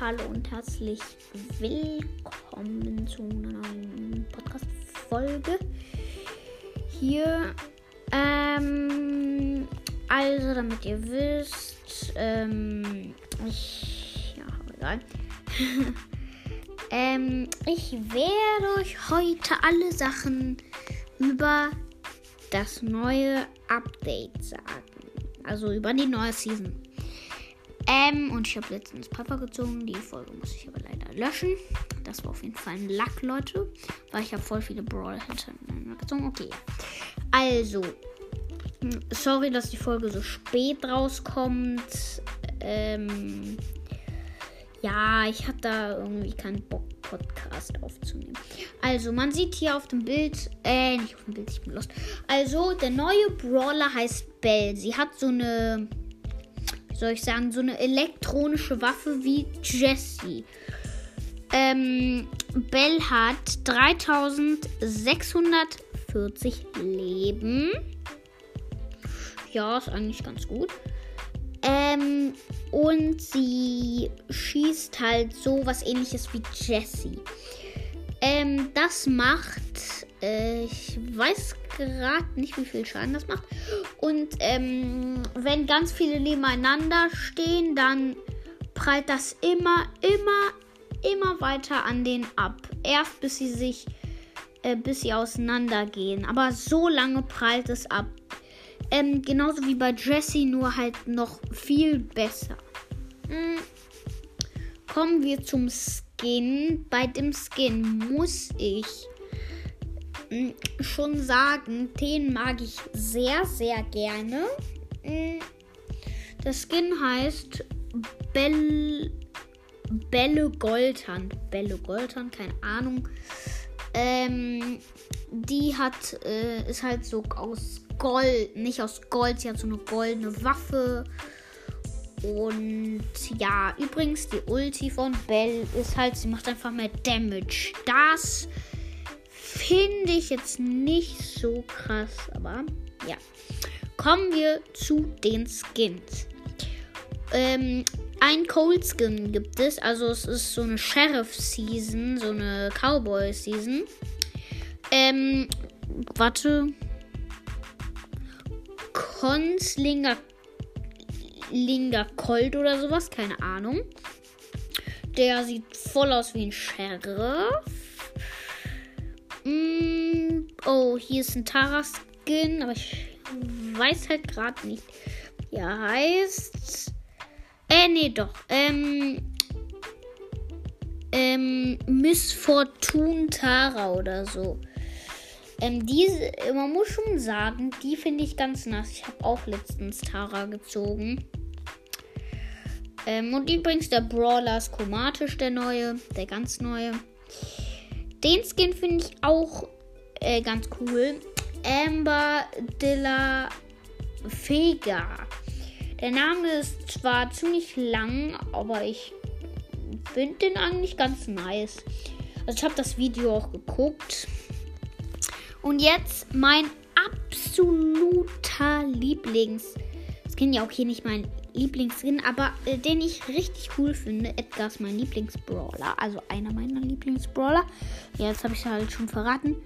hallo und herzlich willkommen zu einer neuen Podcast-Folge. Hier, ähm, also damit ihr wisst, ähm, ich, ja, egal. ähm, ich werde euch heute alle Sachen über das neue Update sagen. Also über die neue Season. Ähm, und ich habe letztens Papa gezogen. Die Folge muss ich aber leider löschen. Das war auf jeden Fall ein Lack, Leute. Weil ich habe voll viele Brawl hintereinander gezogen. Okay. Also. Sorry, dass die Folge so spät rauskommt. Ähm. Ja, ich habe da irgendwie keinen Bock, Podcast aufzunehmen. Also, man sieht hier auf dem Bild, äh, nicht auf dem Bild, ich bin lost. Also, der neue Brawler heißt Bell. Sie hat so eine soll ich sagen, so eine elektronische Waffe wie Jessie. Ähm, Bell hat 3640 Leben. Ja, ist eigentlich ganz gut. Ähm, und sie schießt halt so was ähnliches wie Jessie. Ähm, das macht, ich weiß gerade nicht, wie viel Schaden das macht. Und ähm, wenn ganz viele nebeneinander stehen, dann prallt das immer, immer, immer weiter an den ab. Erst bis sie sich, äh, bis sie auseinandergehen. Aber so lange prallt es ab. Ähm, genauso wie bei Jessie, nur halt noch viel besser. Hm. Kommen wir zum Skin. Bei dem Skin muss ich schon sagen, den mag ich sehr, sehr gerne. Hm, das Skin heißt Bell, Belle Goldhand. Belle Goldhand, keine Ahnung. Ähm, die hat, äh, ist halt so aus Gold, nicht aus Gold, sie hat so eine goldene Waffe. Und ja, übrigens, die Ulti von Bell ist halt, sie macht einfach mehr Damage. Das finde ich jetzt nicht so krass, aber ja. Kommen wir zu den Skins. Ähm, ein Cold Skin gibt es, also es ist so eine Sheriff Season, so eine Cowboy Season. Ähm, warte. Konslinger Linger Colt oder sowas, keine Ahnung. Der sieht voll aus wie ein Sheriff. Mm, oh, hier ist ein Tara-Skin, aber ich weiß halt gerade nicht, wie er heißt. Äh, nee, doch. Ähm, ähm, Miss Fortune Tara oder so. Ähm, diese, man muss schon sagen, die finde ich ganz nass. Ich habe auch letztens Tara gezogen. Ähm, und übrigens, der Brawler ist chromatisch, der neue, der ganz neue. Den Skin finde ich auch äh, ganz cool. Amber de la Vega. Der Name ist zwar ziemlich lang, aber ich finde den eigentlich ganz nice. Also ich habe das Video auch geguckt. Und jetzt mein absoluter Lieblings. Das kennen ja auch hier nicht mein Lieblingsskin, aber äh, den ich richtig cool finde. Edgar ist mein Lieblingsbrawler, also einer meiner Lieblingsbrawler. Ja, jetzt habe ich halt schon verraten.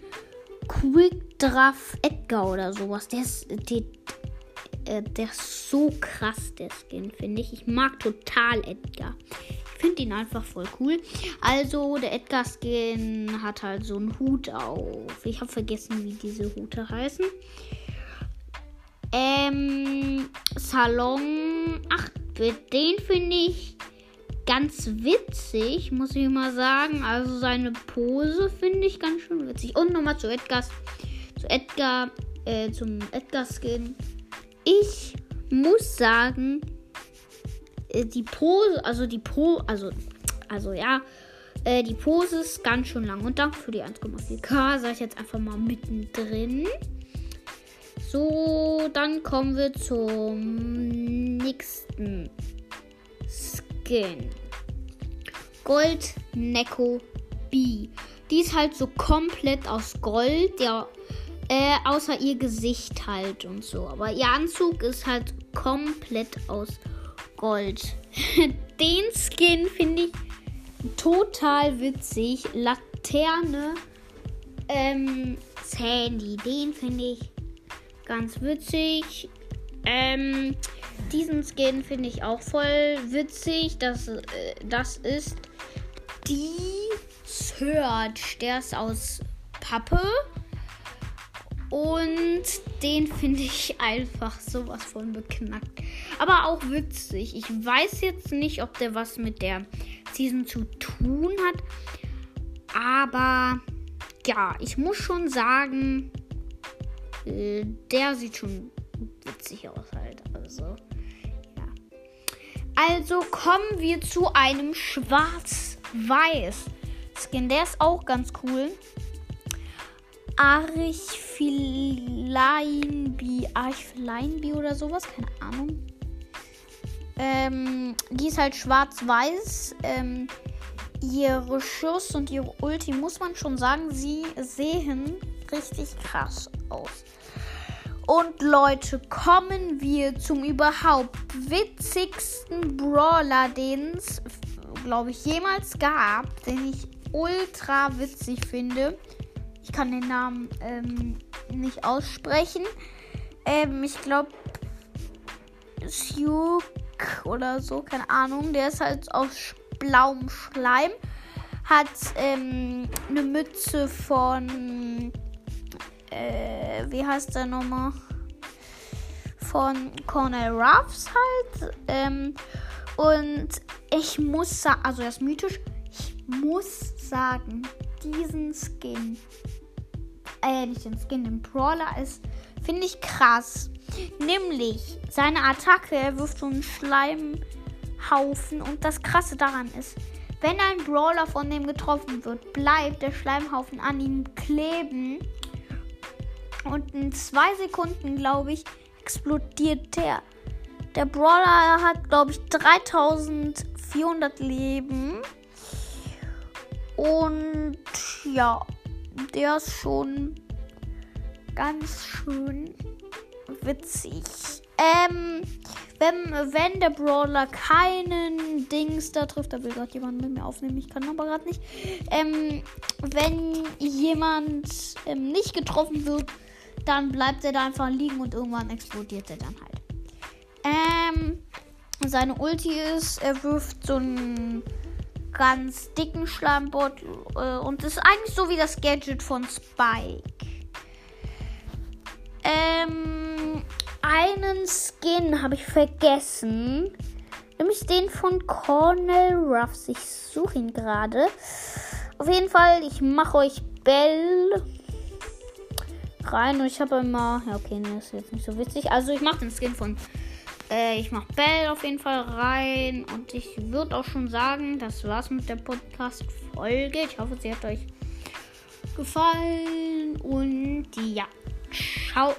Quick Draft Edgar oder sowas. Der ist, der, äh, der ist so krass, der Skin, finde ich. Ich mag total Edgar. Ich finde ihn einfach voll cool. Also, der Edgar-Skin hat halt so einen Hut auf. Ich habe vergessen, wie diese Hute heißen. Ähm, Salon 8-Bit, den finde ich ganz witzig, muss ich mal sagen. Also seine Pose finde ich ganz schön witzig. Und nochmal zu Edgar, zu Edgar, äh, zum Edgar-Skin. Ich muss sagen, äh, die Pose, also die Po, also, also ja, äh, die Pose ist ganz schön lang. Und danke für die 1,4K, sage ich jetzt einfach mal mittendrin. So, dann kommen wir zum nächsten Skin. Gold Neko B. Die ist halt so komplett aus Gold, ja, äh, außer ihr Gesicht halt und so. Aber ihr Anzug ist halt komplett aus Gold. den Skin finde ich total witzig. Laterne ähm, Sandy, den finde ich ganz witzig. Ähm, diesen Skin finde ich auch voll witzig. Das, äh, das ist die Search. Der ist aus Pappe. Und den finde ich einfach sowas von beknackt. Aber auch witzig. Ich weiß jetzt nicht, ob der was mit der Season zu tun hat. Aber ja, ich muss schon sagen, äh, der sieht schon witzig aus halt. Also. Also kommen wir zu einem schwarz-weiß Skin. Der ist auch ganz cool. Archfilainbi, Archfilainbi oder sowas, keine Ahnung. Ähm, die ist halt schwarz-weiß. Ähm, ihre Schuss und ihre Ulti, muss man schon sagen, sie sehen richtig krass aus. Und Leute, kommen wir zum überhaupt witzigsten Brawler, den es, glaube ich, jemals gab, den ich ultra witzig finde. Ich kann den Namen ähm, nicht aussprechen. Ähm, ich glaube, Syuk oder so, keine Ahnung. Der ist halt aus blauem Schleim. Hat ähm, eine Mütze von. Äh, wie heißt der nochmal? Von Cornel Ruffs halt. Ähm, und ich muss sagen, also er ist mythisch. Ich muss sagen, diesen Skin, äh, nicht den Skin, den Brawler ist, finde ich krass. Nämlich seine Attacke, er wirft so einen Schleim Schleimhaufen. Und das Krasse daran ist, wenn ein Brawler von dem getroffen wird, bleibt der Schleimhaufen an ihm kleben. Und in zwei Sekunden, glaube ich, explodiert der. Der Brawler hat, glaube ich, 3400 Leben. Und ja, der ist schon ganz schön witzig. Ähm, wenn, wenn der Brawler keinen Dings da trifft, da will gerade jemand mit mir aufnehmen, ich kann aber gerade nicht. Ähm, wenn jemand ähm, nicht getroffen wird, dann bleibt er da einfach liegen und irgendwann explodiert er dann halt. Ähm, seine Ulti ist, er wirft so einen ganz dicken Schleimbot äh, und ist eigentlich so wie das Gadget von Spike. Ähm, einen Skin habe ich vergessen. Nämlich den von Cornel Ruffs. Ich suche ihn gerade. Auf jeden Fall, ich mache euch Bell rein. Und ich habe immer. Ja, okay, das ist jetzt nicht so witzig. Also, ich mache den Skin von. Äh, ich mache Bell auf jeden Fall rein. Und ich würde auch schon sagen, das war's mit der Podcast-Folge. Ich hoffe, sie hat euch gefallen. Und ja, ciao.